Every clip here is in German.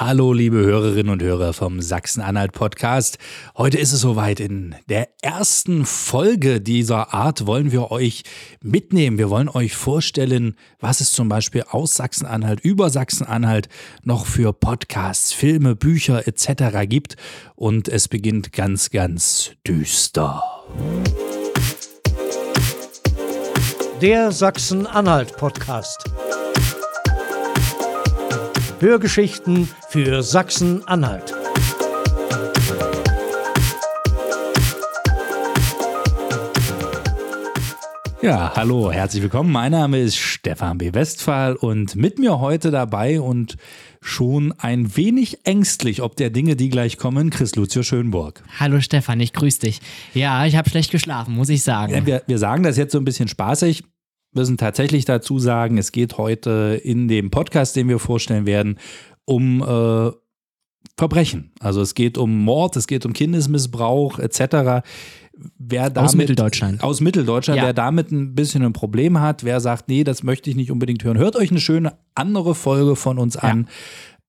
Hallo, liebe Hörerinnen und Hörer vom Sachsen-Anhalt-Podcast. Heute ist es soweit. In der ersten Folge dieser Art wollen wir euch mitnehmen. Wir wollen euch vorstellen, was es zum Beispiel aus Sachsen-Anhalt, über Sachsen-Anhalt noch für Podcasts, Filme, Bücher etc. gibt. Und es beginnt ganz, ganz düster. Der Sachsen-Anhalt-Podcast. Hörgeschichten für Sachsen-Anhalt. Ja, hallo, herzlich willkommen. Mein Name ist Stefan B. Westphal und mit mir heute dabei und schon ein wenig ängstlich ob der Dinge, die gleich kommen, Chris Lucio Schönburg. Hallo Stefan, ich grüße dich. Ja, ich habe schlecht geschlafen, muss ich sagen. Ja, wir, wir sagen das jetzt so ein bisschen spaßig müssen tatsächlich dazu sagen, es geht heute in dem Podcast, den wir vorstellen werden, um äh, Verbrechen. Also es geht um Mord, es geht um Kindesmissbrauch etc. Wer damit, aus Mitteldeutschland. Aus Mitteldeutschland, ja. wer damit ein bisschen ein Problem hat, wer sagt, nee, das möchte ich nicht unbedingt hören, hört euch eine schöne andere Folge von uns an.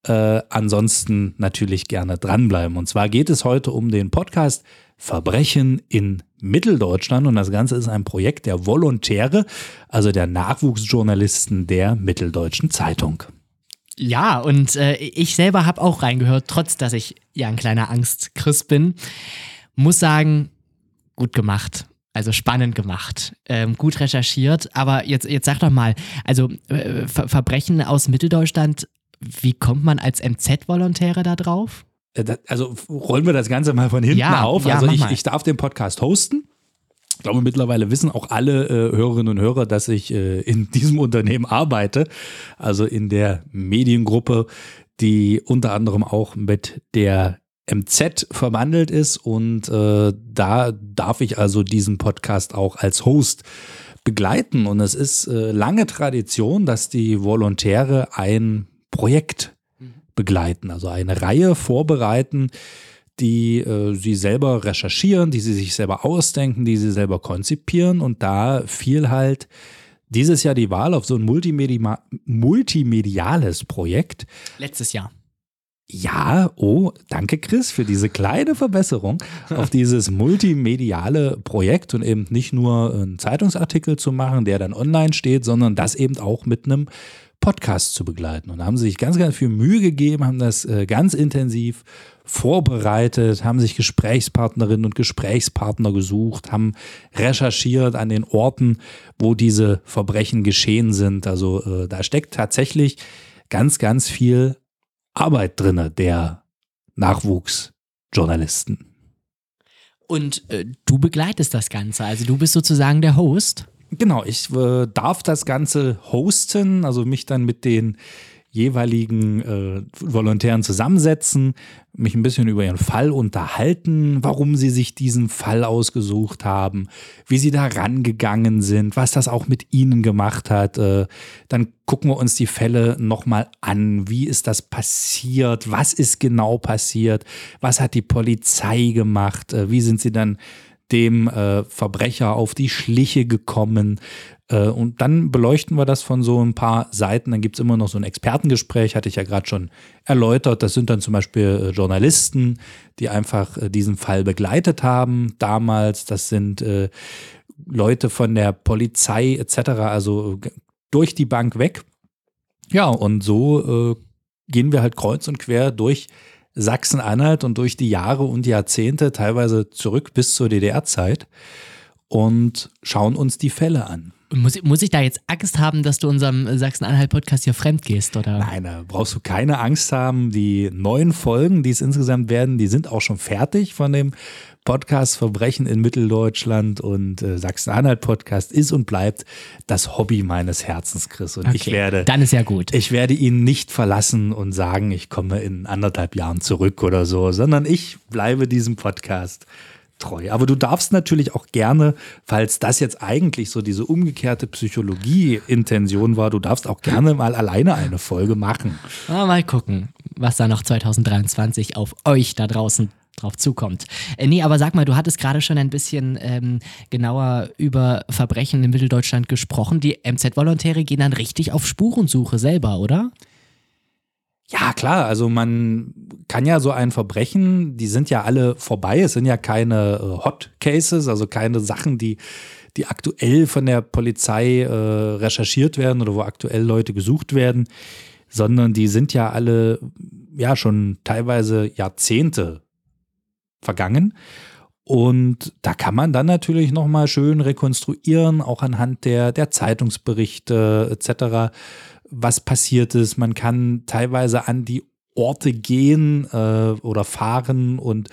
Äh, ansonsten natürlich gerne dranbleiben. Und zwar geht es heute um den Podcast Verbrechen in Mitteldeutschland und das Ganze ist ein Projekt der Volontäre, also der Nachwuchsjournalisten der Mitteldeutschen Zeitung. Ja, und äh, ich selber habe auch reingehört, trotz dass ich ja ein kleiner Angstchrist bin. Muss sagen, gut gemacht. Also spannend gemacht, ähm, gut recherchiert. Aber jetzt, jetzt sag doch mal, also äh, Ver Verbrechen aus Mitteldeutschland, wie kommt man als MZ-Volontäre da drauf? Äh, also rollen wir das Ganze mal von hinten ja, auf. Ja, also ich, ich darf den Podcast hosten. Ich glaube, mittlerweile wissen auch alle äh, Hörerinnen und Hörer, dass ich äh, in diesem Unternehmen arbeite. Also in der Mediengruppe, die unter anderem auch mit der MZ verwandelt ist. Und äh, da darf ich also diesen Podcast auch als Host begleiten. Und es ist äh, lange Tradition, dass die Volontäre ein Projekt begleiten, also eine Reihe vorbereiten, die äh, sie selber recherchieren, die sie sich selber ausdenken, die sie selber konzipieren. Und da fiel halt dieses Jahr die Wahl auf so ein Multimedi multimediales Projekt. Letztes Jahr. Ja, oh, danke Chris für diese kleine Verbesserung auf dieses multimediale Projekt und eben nicht nur einen Zeitungsartikel zu machen, der dann online steht, sondern das eben auch mit einem Podcast zu begleiten. Und da haben sie sich ganz, ganz viel Mühe gegeben, haben das äh, ganz intensiv vorbereitet, haben sich Gesprächspartnerinnen und Gesprächspartner gesucht, haben recherchiert an den Orten, wo diese Verbrechen geschehen sind. Also äh, da steckt tatsächlich ganz, ganz viel Arbeit drinne der Nachwuchsjournalisten. Und äh, du begleitest das Ganze, also du bist sozusagen der Host. Genau, ich äh, darf das Ganze hosten, also mich dann mit den jeweiligen äh, Volontären zusammensetzen, mich ein bisschen über ihren Fall unterhalten, warum sie sich diesen Fall ausgesucht haben, wie sie da rangegangen sind, was das auch mit ihnen gemacht hat. Äh, dann gucken wir uns die Fälle nochmal an. Wie ist das passiert? Was ist genau passiert? Was hat die Polizei gemacht? Äh, wie sind sie dann dem äh, Verbrecher auf die Schliche gekommen. Äh, und dann beleuchten wir das von so ein paar Seiten. Dann gibt es immer noch so ein Expertengespräch, hatte ich ja gerade schon erläutert. Das sind dann zum Beispiel äh, Journalisten, die einfach äh, diesen Fall begleitet haben damals. Das sind äh, Leute von der Polizei etc., also durch die Bank weg. Ja, und so äh, gehen wir halt kreuz und quer durch Sachsen-Anhalt und durch die Jahre und Jahrzehnte, teilweise zurück bis zur DDR-Zeit und schauen uns die Fälle an. Muss, muss ich da jetzt Angst haben, dass du unserem Sachsen-Anhalt-Podcast hier fremd gehst, oder? Nein, da brauchst du keine Angst haben. Die neuen Folgen, die es insgesamt werden, die sind auch schon fertig von dem Podcast Verbrechen in Mitteldeutschland und äh, Sachsen-Anhalt-Podcast ist und bleibt das Hobby meines Herzens, Chris. Und okay, ich werde. Dann ist ja gut. Ich werde ihn nicht verlassen und sagen, ich komme in anderthalb Jahren zurück oder so, sondern ich bleibe diesem Podcast treu. Aber du darfst natürlich auch gerne, falls das jetzt eigentlich so diese umgekehrte Psychologie-Intention war, du darfst auch gerne mal alleine eine Folge machen. Ah, mal gucken, was da noch 2023 auf euch da draußen drauf zukommt. Äh, nee, aber sag mal, du hattest gerade schon ein bisschen ähm, genauer über Verbrechen in Mitteldeutschland gesprochen. Die MZ-Volontäre gehen dann richtig auf Spurensuche selber, oder? Ja, klar, also man kann ja so ein Verbrechen, die sind ja alle vorbei, es sind ja keine äh, Hot Cases, also keine Sachen, die, die aktuell von der Polizei äh, recherchiert werden oder wo aktuell Leute gesucht werden, sondern die sind ja alle ja schon teilweise Jahrzehnte vergangen. Und da kann man dann natürlich nochmal schön rekonstruieren, auch anhand der, der Zeitungsberichte etc was passiert ist. Man kann teilweise an die Orte gehen äh, oder fahren und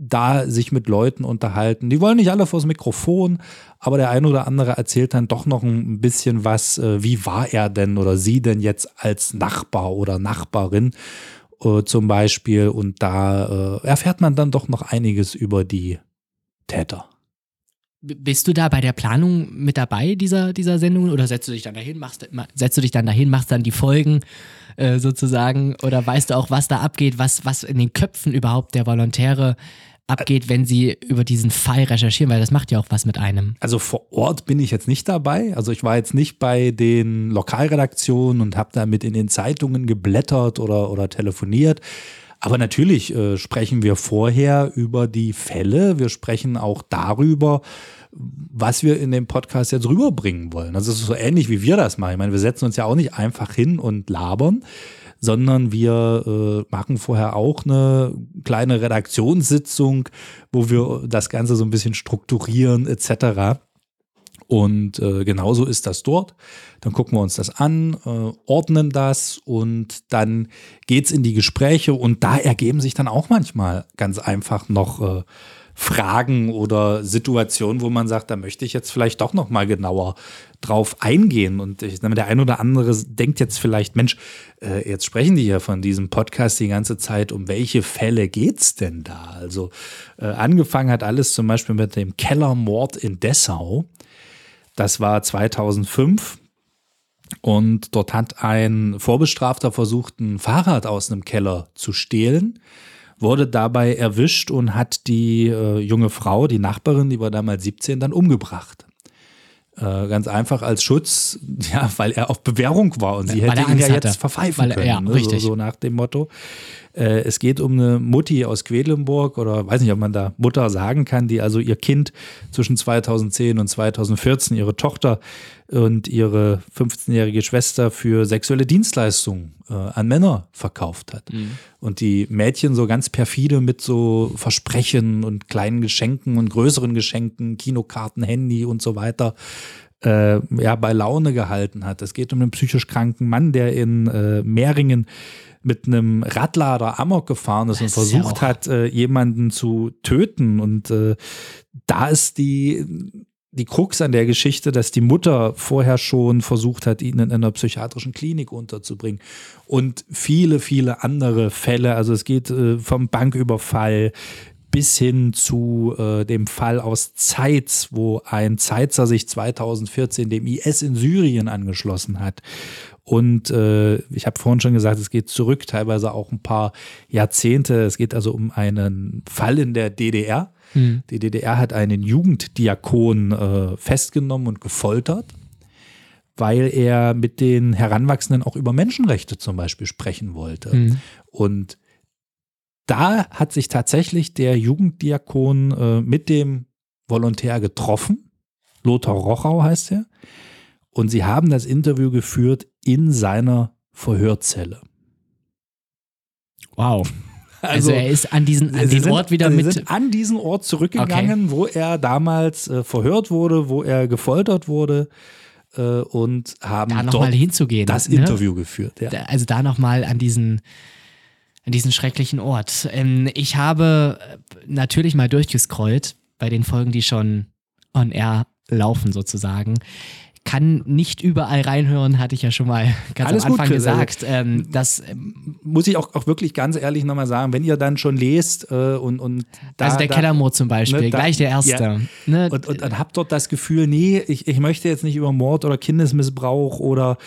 da sich mit Leuten unterhalten. Die wollen nicht alle vors Mikrofon, aber der eine oder andere erzählt dann doch noch ein bisschen was, äh, wie war er denn oder sie denn jetzt als Nachbar oder Nachbarin äh, zum Beispiel. Und da äh, erfährt man dann doch noch einiges über die Täter. Bist du da bei der Planung mit dabei dieser, dieser Sendung oder setzt du dich dann dahin, machst, setzt du dich dann dahin, machst dann die Folgen äh, sozusagen oder weißt du auch, was da abgeht, was, was in den Köpfen überhaupt der Volontäre abgeht, wenn sie über diesen Fall recherchieren, weil das macht ja auch was mit einem. Also vor Ort bin ich jetzt nicht dabei. Also ich war jetzt nicht bei den Lokalredaktionen und habe damit in den Zeitungen geblättert oder, oder telefoniert. Aber natürlich äh, sprechen wir vorher über die Fälle. Wir sprechen auch darüber, was wir in dem Podcast jetzt rüberbringen wollen. Also es ist so ähnlich, wie wir das machen. Ich meine, wir setzen uns ja auch nicht einfach hin und labern, sondern wir äh, machen vorher auch eine kleine Redaktionssitzung, wo wir das Ganze so ein bisschen strukturieren etc. Und äh, genauso ist das dort. Dann gucken wir uns das an, äh, ordnen das und dann geht's in die Gespräche und da ergeben sich dann auch manchmal ganz einfach noch äh, Fragen oder Situationen, wo man sagt, da möchte ich jetzt vielleicht doch noch mal genauer drauf eingehen. Und ich, der ein oder andere denkt jetzt vielleicht, Mensch, äh, jetzt sprechen die ja von diesem Podcast die ganze Zeit. Um welche Fälle geht's denn da? Also äh, angefangen hat alles zum Beispiel mit dem Kellermord in Dessau. Das war 2005. Und dort hat ein Vorbestrafter versucht, ein Fahrrad aus einem Keller zu stehlen, wurde dabei erwischt und hat die äh, junge Frau, die Nachbarin, die war damals 17, dann umgebracht. Äh, ganz einfach als Schutz, ja, weil er auf Bewährung war und sie hätte ihn ja hatte. jetzt verpfeifen weil, können. Ja, ne? richtig. So, so nach dem Motto. Äh, es geht um eine Mutti aus Quedlinburg oder weiß nicht, ob man da Mutter sagen kann, die also ihr Kind zwischen 2010 und 2014, ihre Tochter und ihre 15-jährige Schwester für sexuelle Dienstleistungen äh, an Männer verkauft hat. Mhm. Und die Mädchen so ganz perfide mit so Versprechen und kleinen Geschenken und größeren Geschenken, Kinokarten, Handy und so weiter äh, ja, bei Laune gehalten hat. Es geht um einen psychisch kranken Mann, der in äh, Mehringen mit einem Radlader Amok gefahren ist das und versucht ist ja hat, äh, jemanden zu töten. Und äh, da ist die, die Krux an der Geschichte, dass die Mutter vorher schon versucht hat, ihn in einer psychiatrischen Klinik unterzubringen. Und viele, viele andere Fälle. Also es geht äh, vom Banküberfall bis hin zu äh, dem Fall aus Zeitz, wo ein Zeitzer sich 2014 dem IS in Syrien angeschlossen hat und äh, ich habe vorhin schon gesagt, es geht zurück, teilweise auch ein paar Jahrzehnte. Es geht also um einen Fall in der DDR. Mhm. Die DDR hat einen Jugenddiakon äh, festgenommen und gefoltert, weil er mit den Heranwachsenden auch über Menschenrechte zum Beispiel sprechen wollte. Mhm. Und da hat sich tatsächlich der Jugenddiakon äh, mit dem Volontär getroffen. Lothar Rochau heißt er. Und sie haben das Interview geführt in seiner Verhörzelle. Wow. Also, also, er ist an diesen an den sind, Ort wieder mit. Sind an diesen Ort zurückgegangen, okay. wo er damals äh, verhört wurde, wo er gefoltert wurde äh, und haben da dort hinzugehen, das ne? Interview geführt. Ja. Da, also da nochmal an diesen an diesen schrecklichen Ort. Ähm, ich habe natürlich mal durchgescrollt bei den Folgen, die schon on air laufen sozusagen kann nicht überall reinhören, hatte ich ja schon mal ganz Alles am Anfang gut, gesagt. Ähm, das ähm, muss ich auch, auch wirklich ganz ehrlich nochmal sagen, wenn ihr dann schon lest äh, und, und da, Also der Kellermord zum Beispiel, ne, da, gleich der erste. Ja. Ne? Und, und, und habt dort das Gefühl, nee, ich, ich möchte jetzt nicht über Mord oder Kindesmissbrauch oder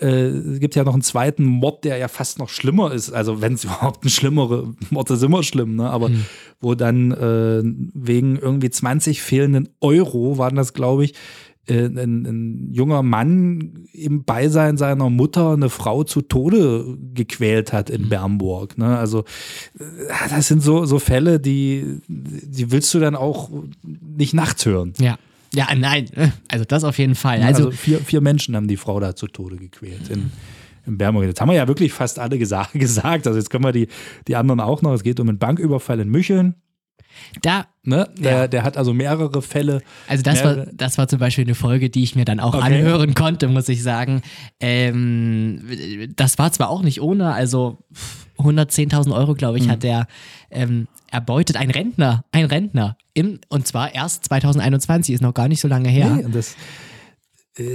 äh, es gibt ja noch einen zweiten Mord, der ja fast noch schlimmer ist. Also wenn es überhaupt ein schlimmere Mord ist, immer schlimm, ne? Aber hm. wo dann äh, wegen irgendwie 20 fehlenden Euro waren das, glaube ich, ein, ein, junger Mann im Beisein seiner Mutter eine Frau zu Tode gequält hat in mhm. Bernburg. Ne? Also äh, das sind so, so Fälle, die, die willst du dann auch nicht nachts hören. Ja. Ja, nein, also das auf jeden Fall. Also, also vier, vier Menschen haben die Frau da zu Tode gequält in, in Bernburg. Jetzt haben wir ja wirklich fast alle gesagt, gesagt. Also jetzt können wir die, die anderen auch noch. Es geht um einen Banküberfall in Mücheln. Da, ne? der, ja. der hat also mehrere Fälle. Also das war, das war zum Beispiel eine Folge, die ich mir dann auch okay. anhören konnte, muss ich sagen. Ähm, das war zwar auch nicht ohne, also 110.000 Euro, glaube ich, mhm. hat der ähm, erbeutet. Ein Rentner, ein Rentner. Im, und zwar erst 2021, ist noch gar nicht so lange her. Nee, das,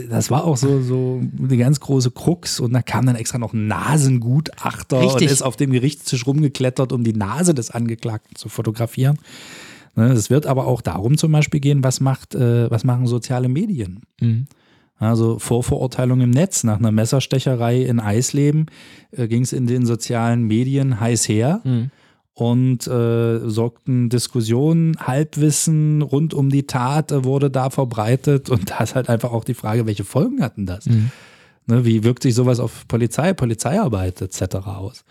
das war auch so, so eine ganz große Krux und da kam dann extra noch ein Nasengutachter Richtig. und ist auf dem Gerichtstisch rumgeklettert, um die Nase des Angeklagten zu fotografieren. Ne, es wird aber auch darum zum Beispiel gehen, was macht, äh, was machen soziale Medien? Mhm. Also Vorverurteilung im Netz. Nach einer Messerstecherei in Eisleben äh, ging es in den sozialen Medien heiß her. Mhm und äh, sorgten Diskussionen, Halbwissen rund um die Tat äh, wurde da verbreitet und da ist halt einfach auch die Frage, welche Folgen hatten das? Mhm. Ne, wie wirkt sich sowas auf Polizei, Polizeiarbeit etc. aus?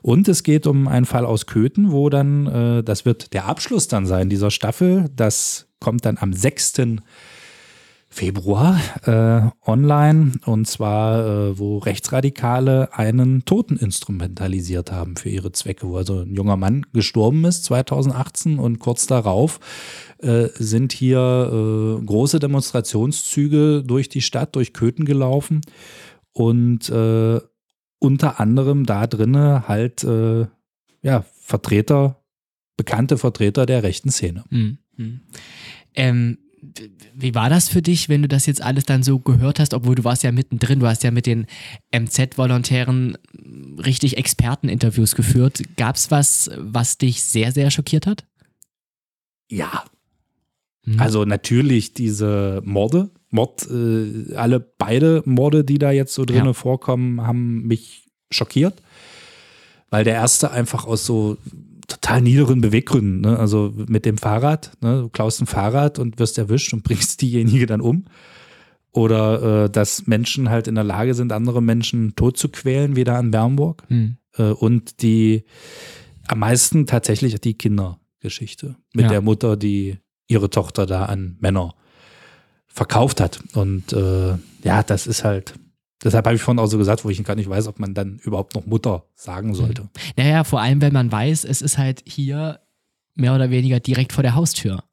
Und es geht um einen Fall aus Köthen, wo dann, äh, das wird der Abschluss dann sein dieser Staffel, das kommt dann am 6. Februar äh, online und zwar, äh, wo Rechtsradikale einen Toten instrumentalisiert haben für ihre Zwecke, wo also ein junger Mann gestorben ist 2018 und kurz darauf äh, sind hier äh, große Demonstrationszüge durch die Stadt, durch Köthen gelaufen und äh, unter anderem da drinne halt äh, ja Vertreter, bekannte Vertreter der rechten Szene. Mhm. Ähm wie war das für dich, wenn du das jetzt alles dann so gehört hast, obwohl du warst ja mittendrin, du hast ja mit den MZ-Volontären richtig Experteninterviews geführt. Gab es was, was dich sehr, sehr schockiert hat? Ja. Hm. Also natürlich diese Morde, Mord, äh, alle beide Morde, die da jetzt so drinnen ja. vorkommen, haben mich schockiert. Weil der erste einfach aus so total niederen Beweggründen. Ne? Also mit dem Fahrrad, ne? du klaust ein Fahrrad und wirst erwischt und bringst diejenige dann um. Oder äh, dass Menschen halt in der Lage sind, andere Menschen tot zu quälen, wie da in Bernburg. Hm. Äh, und die am meisten tatsächlich die Kindergeschichte mit ja. der Mutter, die ihre Tochter da an Männer verkauft hat. Und äh, ja, das ist halt Deshalb habe ich vorhin auch so gesagt, wo ich gar nicht weiß, ob man dann überhaupt noch Mutter sagen sollte. Naja, vor allem, wenn man weiß, es ist halt hier mehr oder weniger direkt vor der Haustür.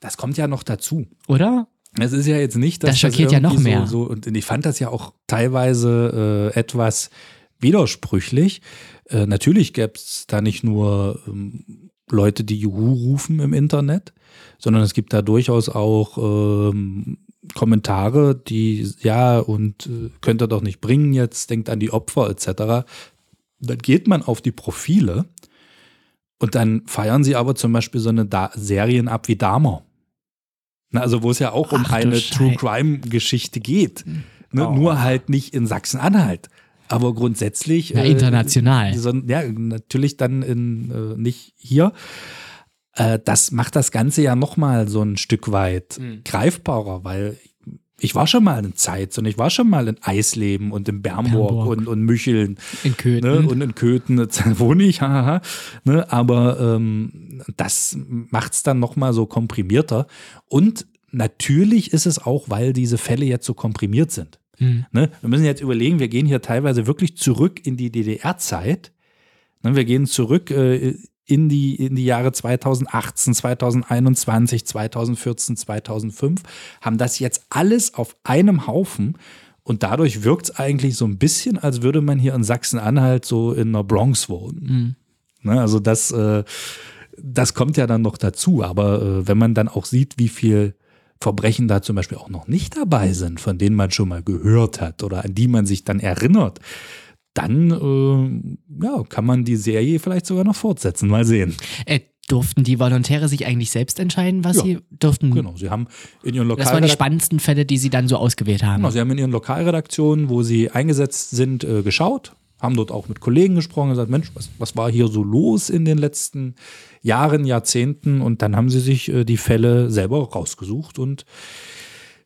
Das kommt ja noch dazu. Oder? Es ist ja jetzt nicht, dass das schockiert das ja noch mehr. So, so, und ich fand das ja auch teilweise äh, etwas widersprüchlich. Äh, natürlich gäbe es da nicht nur ähm, Leute, die Juhu rufen im Internet, sondern es gibt da durchaus auch ähm, Kommentare, die, ja, und äh, könnt ihr doch nicht bringen jetzt, denkt an die Opfer etc. Dann geht man auf die Profile und dann feiern sie aber zum Beispiel so eine da Serien ab wie Dahmer. Na, also wo es ja auch um Ach, eine True Crime Geschichte geht. Ne? Oh. Nur halt nicht in Sachsen-Anhalt. Aber grundsätzlich. Ja, international. Äh, ja, natürlich dann in, äh, nicht hier. Äh, das macht das Ganze ja nochmal so ein Stück weit mhm. greifbarer, weil ich war schon mal in Zeitz und ich war schon mal in Eisleben und in Bernburg, Bernburg. Und, und Mücheln. In Köthen. Ne, und in Köthen, wohne ich, haha. Ne, aber ähm, das macht es dann nochmal so komprimierter. Und natürlich ist es auch, weil diese Fälle jetzt so komprimiert sind. Hm. Ne, wir müssen jetzt überlegen, wir gehen hier teilweise wirklich zurück in die DDR-Zeit. Ne, wir gehen zurück äh, in die, in die Jahre 2018, 2021, 2014, 2005, haben das jetzt alles auf einem Haufen. Und dadurch wirkt es eigentlich so ein bisschen, als würde man hier in Sachsen-Anhalt so in der Bronx wohnen. Mhm. Ne, also das, äh, das kommt ja dann noch dazu. Aber äh, wenn man dann auch sieht, wie viel Verbrechen da zum Beispiel auch noch nicht dabei sind, von denen man schon mal gehört hat oder an die man sich dann erinnert, dann äh, ja, kann man die Serie vielleicht sogar noch fortsetzen. Mal sehen. Äh, durften die Volontäre sich eigentlich selbst entscheiden, was ja, sie durften? Genau, sie haben in ihren Lokal Das waren die spannendsten Fälle, die sie dann so ausgewählt haben. Genau, sie haben in ihren Lokalredaktionen, wo sie eingesetzt sind, äh, geschaut, haben dort auch mit Kollegen gesprochen und gesagt, Mensch, was, was war hier so los in den letzten Jahren, Jahrzehnten? Und dann haben sie sich äh, die Fälle selber rausgesucht und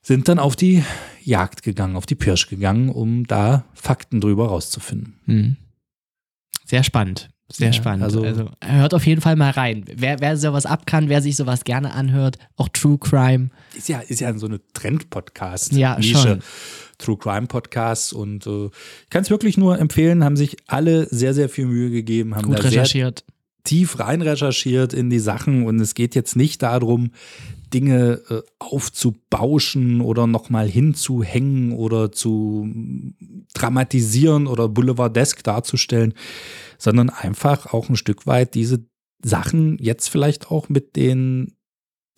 sind dann auf die Jagd gegangen, auf die Pirsch gegangen, um da Fakten drüber rauszufinden. Hm. Sehr spannend. Sehr Ja, spannend. also- Also, hört auf jeden Fall mal rein. Wer, wer sowas ab kann, wer sich sowas gerne anhört, auch True Crime. Ist ja, ist ja so eine Trend-Podcast. Ja, schon. True Crime Podcasts und äh, ich kann es wirklich nur empfehlen, haben sich alle sehr, sehr viel Mühe gegeben, haben Gut da sehr recherchiert. tief rein recherchiert in die Sachen und es geht jetzt nicht darum, Dinge äh, aufzubauschen oder nochmal hinzuhängen oder zu mm, dramatisieren oder boulevardesk darzustellen, sondern einfach auch ein Stück weit diese Sachen jetzt vielleicht auch mit den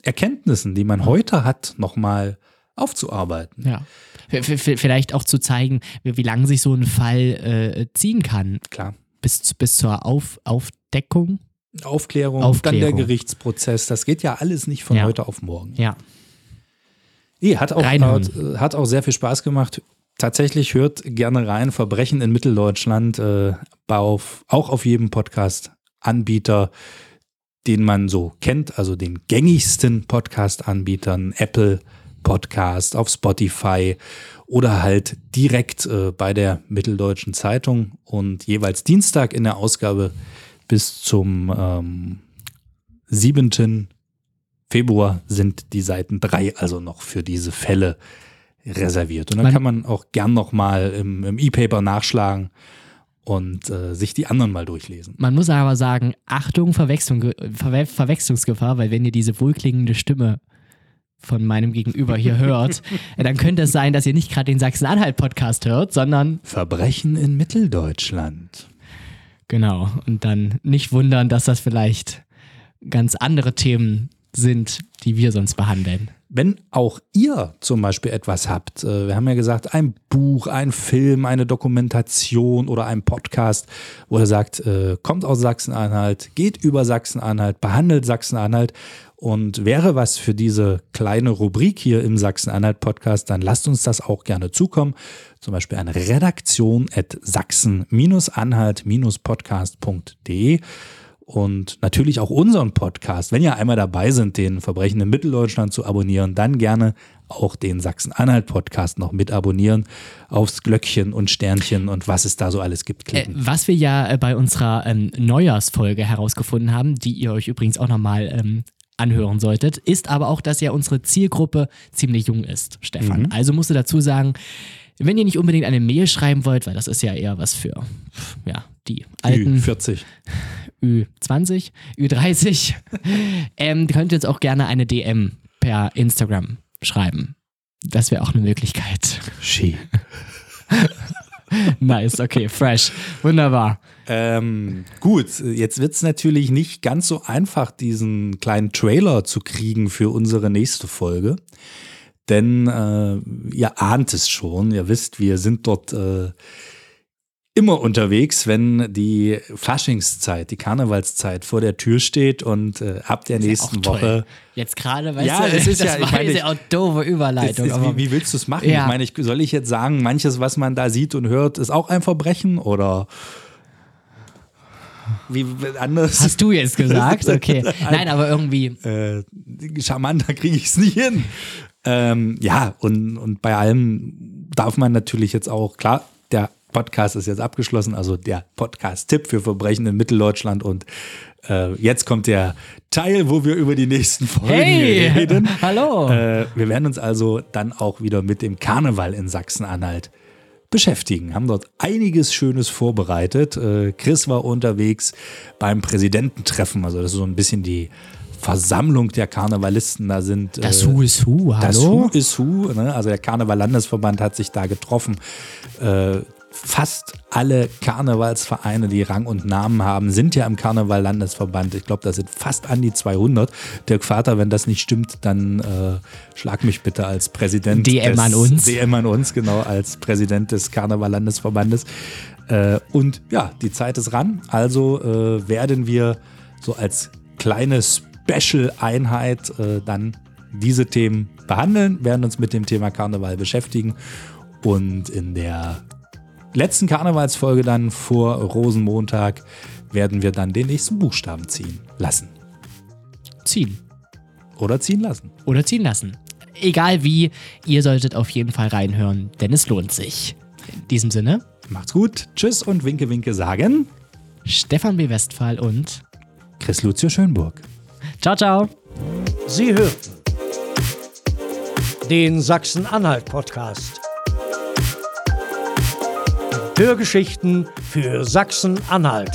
Erkenntnissen, die man heute hat, nochmal aufzuarbeiten. Ja. Vielleicht auch zu zeigen, wie, wie lange sich so ein Fall äh, ziehen kann. Klar. Bis, bis zur Auf, Aufdeckung. Aufklärung, Aufklärung. dann der Gerichtsprozess, das geht ja alles nicht von Ja. heute auf morgen. Ja. Nee, hat auch, hat, äh, hat auch sehr viel Spaß gemacht. Tatsächlich hört gerne rein. Verbrechen in Mitteldeutschland, äh, auf, auch auf jedem Podcast-Anbieter, den man so kennt, also den gängigsten Podcast-Anbietern, Apple Podcast, auf Spotify oder halt direkt äh, bei der Mitteldeutschen Zeitung und jeweils Dienstag in der Ausgabe bis zum ähm, 7. Februar sind die Seiten 3 also noch für diese Fälle reserviert. Und dann kann man auch gern noch mal im, im E-Paper nachschlagen und äh, sich die anderen mal durchlesen. Man muss aber sagen, Achtung, Verwechslung, Verwe Verwechslungsgefahr, weil wenn ihr diese wohlklingende Stimme von meinem Gegenüber hier hört, dann könnte es sein, dass ihr nicht gerade den Sachsen-Anhalt-Podcast hört, sondern Verbrechen in Mitteldeutschland. Genau. Und dann nicht wundern, dass das vielleicht ganz andere Themen sind, die wir sonst behandeln. Wenn auch ihr zum Beispiel etwas habt, äh, wir haben ja gesagt, ein Buch, ein Film, eine Dokumentation oder ein Podcast, wo ihr sagt, äh, kommt aus Sachsen-Anhalt, geht über Sachsen-Anhalt, behandelt Sachsen-Anhalt und wäre was für diese kleine Rubrik hier im Sachsen-Anhalt-Podcast, dann lasst uns das auch gerne zukommen. Zum Beispiel an redaktion at sachsen-anhalt-podcast.de und natürlich auch unseren Podcast. Wenn ihr einmal dabei sind, den Verbrechen in Mitteldeutschland zu abonnieren, dann gerne auch den Sachsen-Anhalt-Podcast noch mit abonnieren, aufs Glöckchen und Sternchen und was es da so alles gibt Äh, klicken. was wir ja äh, bei unserer ähm, Neujahrsfolge herausgefunden haben, die ihr euch übrigens auch nochmal ähm, anhören solltet, ist aber auch, dass ja unsere Zielgruppe ziemlich jung ist, Stefan. Mhm. Also musst du dazu sagen, wenn ihr nicht unbedingt eine Mail schreiben wollt, weil das ist ja eher was für ja, die alten Ü40. Ü20, Ü30, ähm, könnt ihr uns auch gerne eine DM per Instagram schreiben. Das wäre auch eine Möglichkeit. Ski. nice, okay, fresh. Wunderbar. Ähm, gut, jetzt wird es natürlich nicht ganz so einfach, diesen kleinen Trailer zu kriegen für unsere nächste Folge. Denn äh, ihr ahnt es schon, ihr wisst, wir sind dort äh, immer unterwegs, wenn die Faschingszeit, die Karnevalszeit vor der Tür steht und äh, ab der nächsten toll. Woche. Jetzt gerade, weißt Ja, du, es ist das ja- war meine, ja auch doofe Überleitung. ist, aber wie, wie willst du es machen? Ja. Ich meine, ich, soll ich jetzt sagen, manches, was man da sieht und hört, ist auch ein Verbrechen oder wie anders? hast du jetzt gesagt? Okay. Nein, aber irgendwie, äh, charmanter kriege ich es nicht hin. Ähm, ja, und, und bei allem darf man natürlich jetzt auch, klar, der Podcast ist jetzt abgeschlossen, also der Podcast-Tipp für Verbrechen in Mitteldeutschland und äh, jetzt kommt der Teil, wo wir über die nächsten Folgen hey, reden. hallo. Äh, wir werden uns also dann auch wieder mit dem Karneval in Sachsen-Anhalt beschäftigen. Haben dort einiges Schönes vorbereitet. Äh, Chris war unterwegs beim Präsidententreffen. Also das ist so ein bisschen die Versammlung der Karnevalisten. Da sind das äh, Who is Who, hallo? das Who is Who. Ne? Also der Karneval-Landesverband hat sich da getroffen. Äh, fast alle Karnevalsvereine, die Rang und Namen haben, sind ja im Karneval-Landesverband. Ich glaube, das sind fast an die 200. Dirk Vater, wenn das nicht stimmt, dann äh, schlag mich bitte als Präsident. DM des, an uns. DM an uns, genau, als Präsident des Karneval-Landesverbandes. Äh, und ja, die Zeit ist ran. Also äh, werden wir so als kleine Special-Einheit äh, dann diese Themen behandeln, werden uns mit dem Thema Karneval beschäftigen und in der letzten Karnevalsfolge dann vor Rosenmontag werden wir dann den nächsten Buchstaben ziehen lassen. Ziehen. Oder ziehen lassen. Oder ziehen lassen. egal wie, ihr solltet auf jeden Fall reinhören, denn es lohnt sich. In diesem Sinne, Macht's gut. Tschüss und Winke, Winke sagen Stefan B. Westphal und Chris Lucio Schönburg. Ciao, ciao. Sie hörten den Sachsen-Anhalt-Podcast. Hörgeschichten für Sachsen-Anhalt.